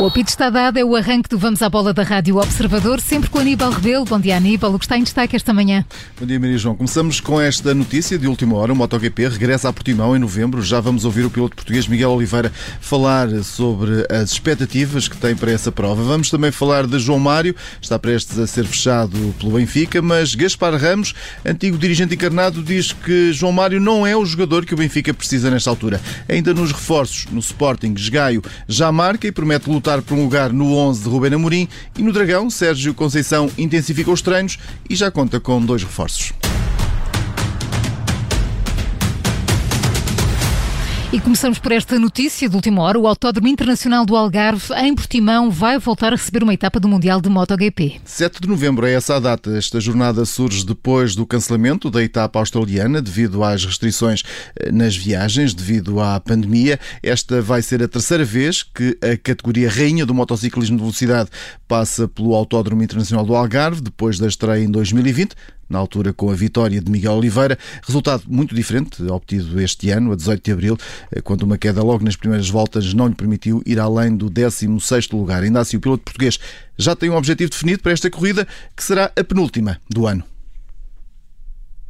O apito está dado, é o arranque do Vamos à Bola da Rádio Observador, sempre com Aníbal Rebelo. Bom dia, Aníbal. O que está em destaque esta manhã? Bom dia, Maria João. Começamos com esta notícia de última hora. O MotoGP regressa a Portimão em novembro. Já vamos ouvir o piloto português Miguel Oliveira falar sobre as expectativas que tem para essa prova. Vamos também falar de João Mário. Está prestes a ser fechado pelo Benfica, mas Gaspar Ramos, antigo dirigente encarnado, diz que João Mário não é o jogador que o Benfica precisa nesta altura. Ainda nos reforços, no Sporting, Gaio já marca e promete lutar lutar por um lugar no 11 de Rubén Amorim e no Dragão, Sérgio Conceição intensifica os treinos e já conta com dois reforços. E começamos por esta notícia de última hora. O Autódromo Internacional do Algarve, em Portimão, vai voltar a receber uma etapa do Mundial de MotoGP. 7 de novembro é essa a data. Esta jornada surge depois do cancelamento da etapa australiana devido às restrições eh, nas viagens, devido à pandemia. Esta vai ser a terceira vez que a categoria rainha do motociclismo de velocidade passa pelo Autódromo Internacional do Algarve, depois da estreia em 2020 na altura com a vitória de Miguel Oliveira. Resultado muito diferente, obtido este ano, a 18 de abril, eh, quando uma queda logo nas primeiras voltas não lhe permitiu ir além do 16º lugar. Ainda assim, o piloto português já tem um objetivo definido para esta corrida, que será a penúltima do ano.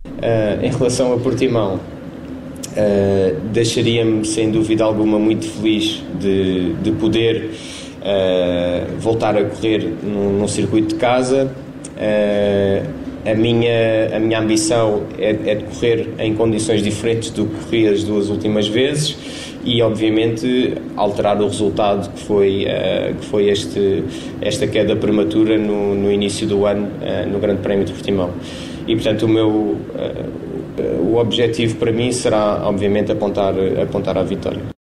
Uh, em relação a Portimão, uh, deixaria-me sem dúvida alguma muito feliz de, de poder uh, voltar a correr num, num circuito de casa. Uh, a minha, a minha ambição é, é de correr em condições diferentes do que corri as duas últimas vezes e obviamente alterar o resultado que foi, uh, que foi este, esta queda prematura no, no início do ano uh, no Grande Prémio de Portimão. E portanto o meu uh, o objetivo para mim será obviamente apontar, apontar à vitória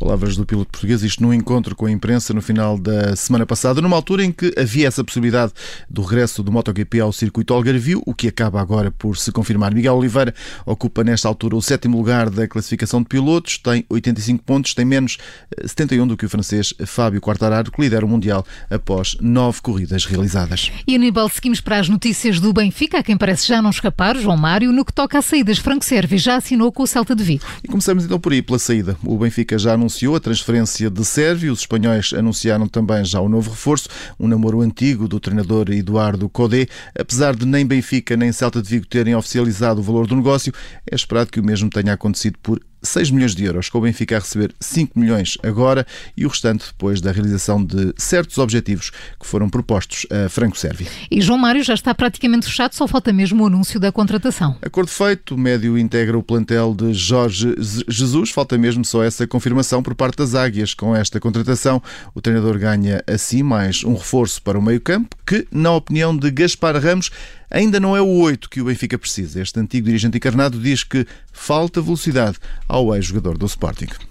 palavras do piloto português, isto num encontro com a imprensa no final da semana passada, numa altura em que havia essa possibilidade do regresso do MotoGP ao circuito Algarvio, o que acaba agora por se confirmar. Miguel Oliveira ocupa nesta altura o sétimo lugar da classificação de pilotos, tem 85 pontos, tem menos 71 eh, do que o francês Fábio Quartararo, que lidera o Mundial após nove corridas realizadas. E Aníbal, seguimos para as notícias do Benfica, a quem parece já não escapar, João Mário, no que toca às saídas, Franco Servi já assinou com o Celta de Vigo. E começamos então por aí, pela saída. O Benfica já anunciou anunciou a transferência de Sérvio. Os espanhóis anunciaram também já o novo reforço, um namoro antigo do treinador Eduardo Codé. Apesar de nem Benfica nem Celta de Vigo terem oficializado o valor do negócio, é esperado que o mesmo tenha acontecido por 6 milhões de euros, com o Benfica a receber 5 milhões agora e o restante depois da realização de certos objetivos que foram propostos a Franco Servi. E João Mário já está praticamente fechado, só falta mesmo o anúncio da contratação. Acordo feito, o médio integra o plantel de Jorge Jesus, falta mesmo só essa confirmação por parte das Águias. Com esta contratação, o treinador ganha assim mais um reforço para o meio-campo, que, na opinião de Gaspar Ramos, ainda não é o 8 que o Benfica precisa. Este antigo dirigente encarnado diz que falta velocidade ao ex-jogador do Sporting.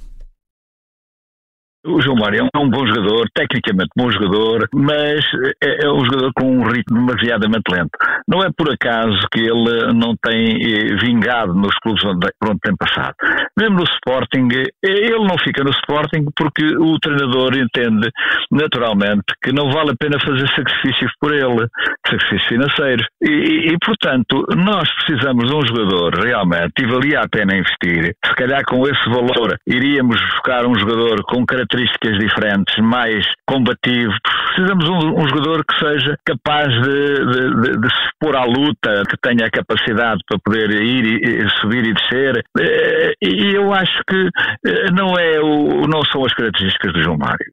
O João Mário é um bom jogador, tecnicamente bom jogador, mas é, é um jogador com um ritmo demasiadamente lento. Não é por acaso que ele não tem eh, vingado nos clubes onde, onde tem passado. Mesmo no Sporting, eh, ele não fica no Sporting porque o treinador entende naturalmente que não vale a pena fazer sacrifícios por ele, sacrifícios financeiros. E, e, portanto, nós precisamos de um jogador realmente e valia a pena investir. Se calhar com esse valor iríamos buscar um jogador com características características diferentes, mais combativo. Precisamos de um, um jogador que seja capaz de, de, de, de, se pôr à luta, que tenha a capacidade para poder ir e, subir e descer. Eh, e eu acho que eh, não, é o, não são as características do João Mário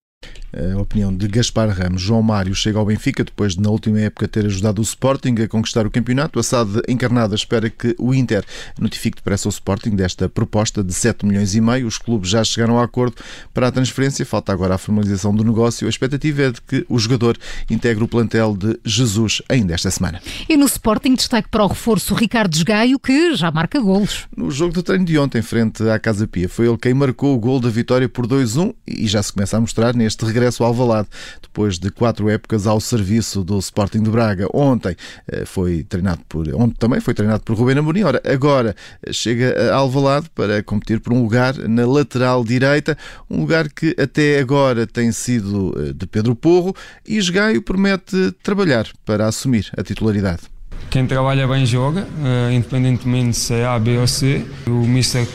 a opinião de Gaspar Ramos. João Mário chega ao Benfica depois de, na última época, ter ajudado o Sporting a conquistar o campeonato. A SAD encarnada espera que o Inter notifique depressa o Sporting desta proposta de 7 milhões e meio. Os clubes já chegaram a acordo para a transferência. Falta agora a formalização do negócio. A expectativa é de que o jogador integre o plantel de Jesus ainda esta semana. E no Sporting, destaque para o reforço Ricardo Gaio, que já marca golos. No jogo de treino de ontem, frente à Casa Pia, foi ele quem marcou o gol da vitória por 2-1 e já se começa a mostrar neste regresso regresso ao Alvalade, depois de quatro épocas ao serviço do Sporting de Braga. Ontem eh, foi treinado por, ontem também foi treinado por Rubén Amorim. Ora, agora eh, chega a Alvalade para competir por um lugar na lateral direita, um lugar que até agora tem sido eh, de Pedro Porro e Esgaio promete trabalhar para assumir a titularidade. Quem trabalha bem joga, independentemente se é A, B ou C. O Mister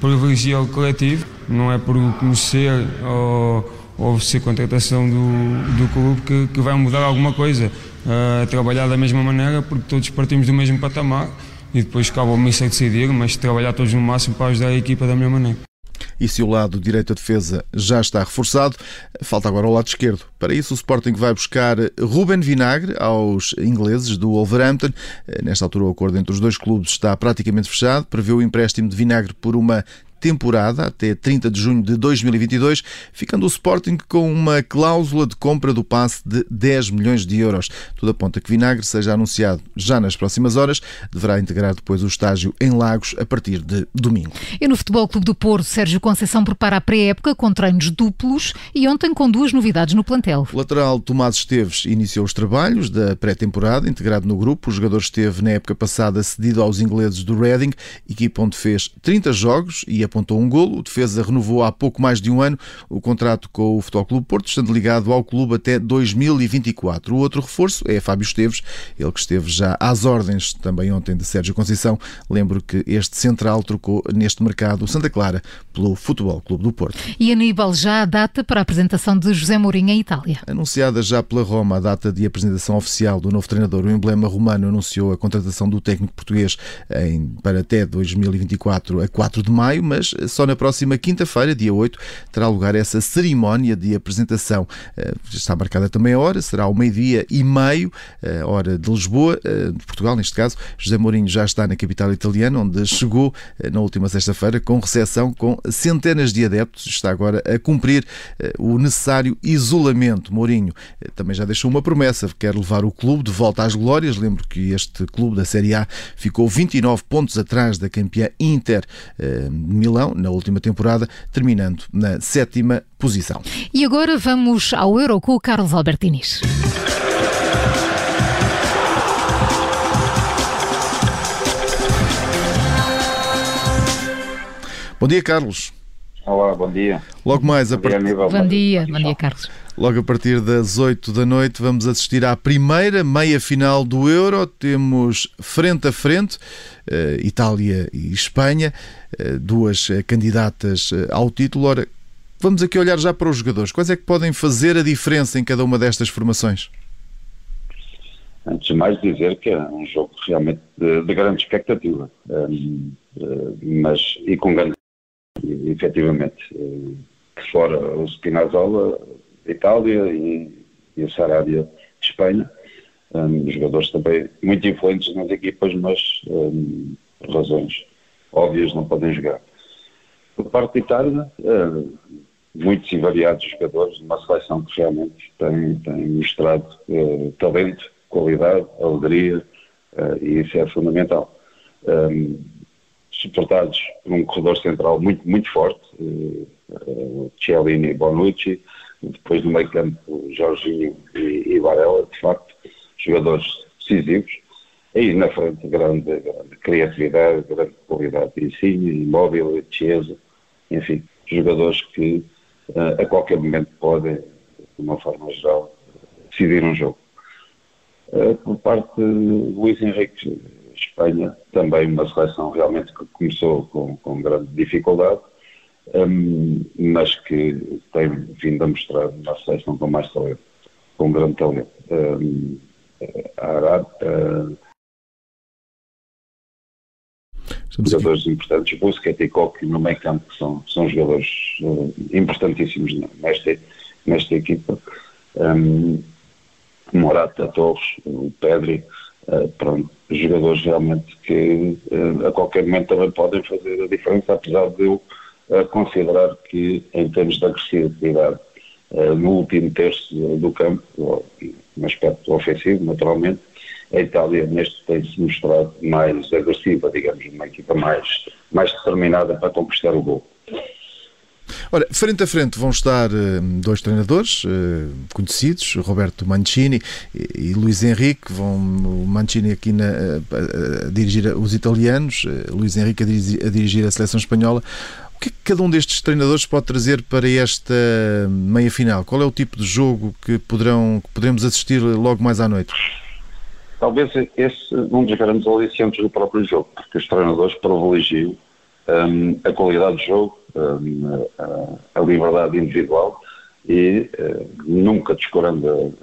privilegia o coletivo, não é por conhecer ou ou ser contratação do, do clube que, que vai mudar alguma coisa. Uh, trabalhar da mesma maneira, porque todos partimos do mesmo patamar e depois cabe ao Mister decidir, mas trabalhar todos no máximo para ajudar a equipa da mesma maneira. E se o lado direito da defesa já está reforçado, falta agora o lado esquerdo. Para isso, o Sporting vai buscar Ruben Vinagre aos ingleses do Wolverhampton. Nesta altura, o acordo entre os dois clubes está praticamente fechado. Prevê o empréstimo de Vinagre por uma temporada até 30 de junho de 2022, ficando o Sporting com uma cláusula de compra do passe de 10 milhões de euros. Tudo aponta que Vinagre seja anunciado já nas próximas horas, deverá integrar depois o estágio em Lagos a partir de domingo. E no Futebol Clube do Porto, Sérgio Conceição prepara a pré-época com treinos duplos e ontem com duas novidades no plantel. O lateral Tomás Esteves iniciou os trabalhos da pré-temporada, integrado no grupo. O jogador esteve na época passada cedido aos ingleses do Reading, equipa onde fez 30 jogos e apontou um golo. O defesa renovou há pouco mais de um ano o contrato com o Futebol Clube Porto, estando ligado ao clube até 2024. O outro reforço é Fábio Esteves, ele que esteve já às ordens também ontem de Sérgio Conceição. Lembro que este central trocou neste mercado o Santa Clara pelo Futebol Clube do Porto. E Aníbal, já a data para a apresentação de José Mourinho em Itália. Anunciada já pela Roma a data de apresentação oficial do novo treinador, o emblema romano anunciou a contratação do técnico português em, para até 2024 a 4 de maio, mas mas só na próxima quinta-feira, dia 8, terá lugar essa cerimónia de apresentação. Eh, está marcada também a hora, será ao meio-dia e meio, eh, hora de Lisboa, eh, de Portugal, neste caso. José Mourinho já está na capital italiana, onde chegou na última sexta-feira com recepção com centenas de adeptos. Está agora a cumprir o necessário isolamento. Mourinho também já deixou uma promessa, quer levar o clube de volta às glórias. Lembro que este clube da Série A ficou 29 pontos atrás da campeã Inter Milão na última temporada, terminando na sétima posição. E agora vamos ao Euro com o Carlos Albertinis. Bom dia, Carlos. Olá, bom dia. Logo mais a partir. Bom dia, bom dia, Carlos. Logo a partir das 8 da noite vamos assistir à primeira meia final do Euro. Temos frente a frente uh, Itália e Espanha, uh, duas uh, candidatas ao título. Ora, vamos aqui olhar já para os jogadores. Quais é que podem fazer a diferença em cada uma destas formações? Antes de mais dizer que é um jogo realmente de, de grande expectativa, um, mas e com grande efetivamente fora o Spinazzola Itália e, e o Sarabia de Espanha. Um, jogadores também muito influentes nas equipas, mas um, razões óbvias não podem jogar. Por parte da Itália, uh, muitos e variados jogadores, uma seleção que realmente tem, tem mostrado uh, talento, qualidade, alegria, uh, e isso é fundamental. Um, suportados por um corredor central muito, muito forte, uh, Cialini e Bonucci, depois do meio campo Jorginho e, e Varela, de facto, jogadores decisivos. Aí na frente, grande, grande criatividade, grande qualidade de ensino, imóvel, Chiesa, enfim, jogadores que uh, a qualquer momento podem, de uma forma geral, decidir um jogo. Uh, por parte de Luís Henrique, Espanha, também uma seleção realmente que começou com, com grande dificuldade, um, mas que tem vindo a mostrar uma seleção com mais talento, com grande talento. Um, a Arábia, uh, jogadores importantes, Busquets e Coque no meio campo são, são jogadores uh, importantíssimos nesta, nesta equipa. Um, Morata, Torres, o Pedri, uh, pronto, jogadores realmente que uh, a qualquer momento também podem fazer a diferença, apesar de eu a considerar que, em termos de agressividade, eh, no último terço do campo, no aspecto ofensivo, naturalmente, a Itália neste tem-se mostrado mais agressiva, digamos, uma equipa mais, mais determinada para conquistar o gol. Ora, frente a frente vão estar uh, dois treinadores uh, conhecidos, Roberto Mancini e, Luís Henrique. Vão o Mancini aqui na, uh, a dirigir os italianos, Luís Henrique a dirigir, a dirigir a seleção espanhola. O que é que cada um destes treinadores pode trazer para esta meia final? Qual é o tipo de jogo que, poderão, que poderemos assistir logo mais à noite? Talvez esse um dos grandes alicientes do próprio jogo, porque os treinadores privilegiam um, a qualidade do jogo, a, liberdade individual e nunca descurando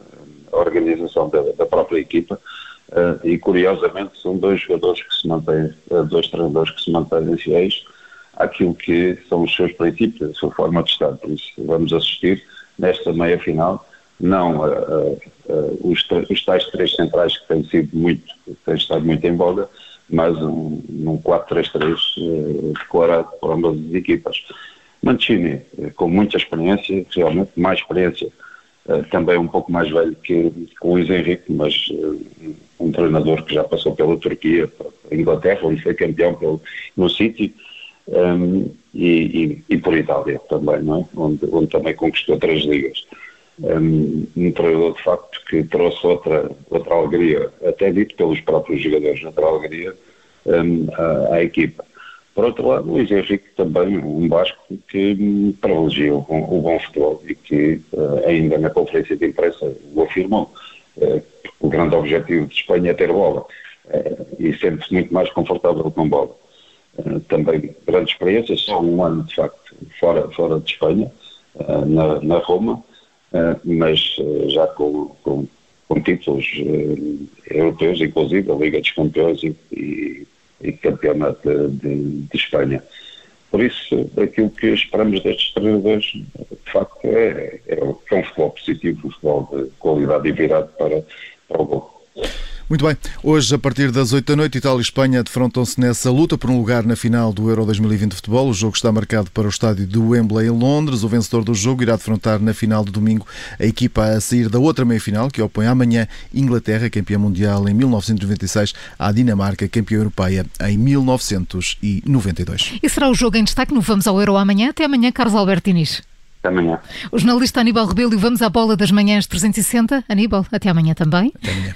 a, organização da, própria equipa. e curiosamente são dois jogadores que se mantêm, dois treinadores que se mantêm fiéis àquilo que são os seus princípios, a sua forma de estar. Por isso, vamos assistir nesta meia final, não a, os, os, tais três centrais que têm sido muito, têm estado muito em voga, mas um, um 4-3-3 uh, declarado por ambas as equipas. Mancini, eh, com muita experiência, realmente mais experiência, uh, também um pouco mais velho que, o Luís Henrique, mas um treinador que já passou pela Turquia, pela Inglaterra, onde foi campeão pelo, no City, um, e, e, e, por Itália também, é? onde, onde também conquistou três ligas. Um, um treinador de facto que trouxe outra, outra alegria, até dito pelos próprios jogadores, outra alegria um, à, à, equipa. Por outro lado, Luís Henrique também, um Basco que privilegiou o, o bom futebol e que uh, ainda na conferência de imprensa o afirmou. Uh, o grande objetivo de Espanha é ter bola uh, e sente-se muito mais confortável com bola. Também grande experiência, só um ano de facto fora, fora de Espanha, na, na, Roma, mas já com, com, com títulos europeus, inclusive a Liga dos Campeões e, e, e Campeonato de, de, de, Espanha. Por isso, aquilo que esperamos destes treinadores, de facto, é, é, é um futebol positivo, um futebol de qualidade e virado para, para o gol. Muito bem, hoje a partir das 8 da noite, Itália e Espanha defrontam-se nessa luta por um lugar na final do Euro 2020 de futebol. O jogo está marcado para o estádio do Wembley em Londres. O vencedor do jogo irá defrontar na final de domingo a equipa a sair da outra meia-final, que opõe amanhã Inglaterra, campeã mundial em 1996, à Dinamarca, campeã europeia em 1992. E será o jogo em destaque no Vamos ao Euro amanhã? Até amanhã, Carlos Alberto Inês. Até amanhã. O jornalista Aníbal Rebelo, vamos à bola das manhãs 360. Aníbal, até amanhã também. Até amanhã.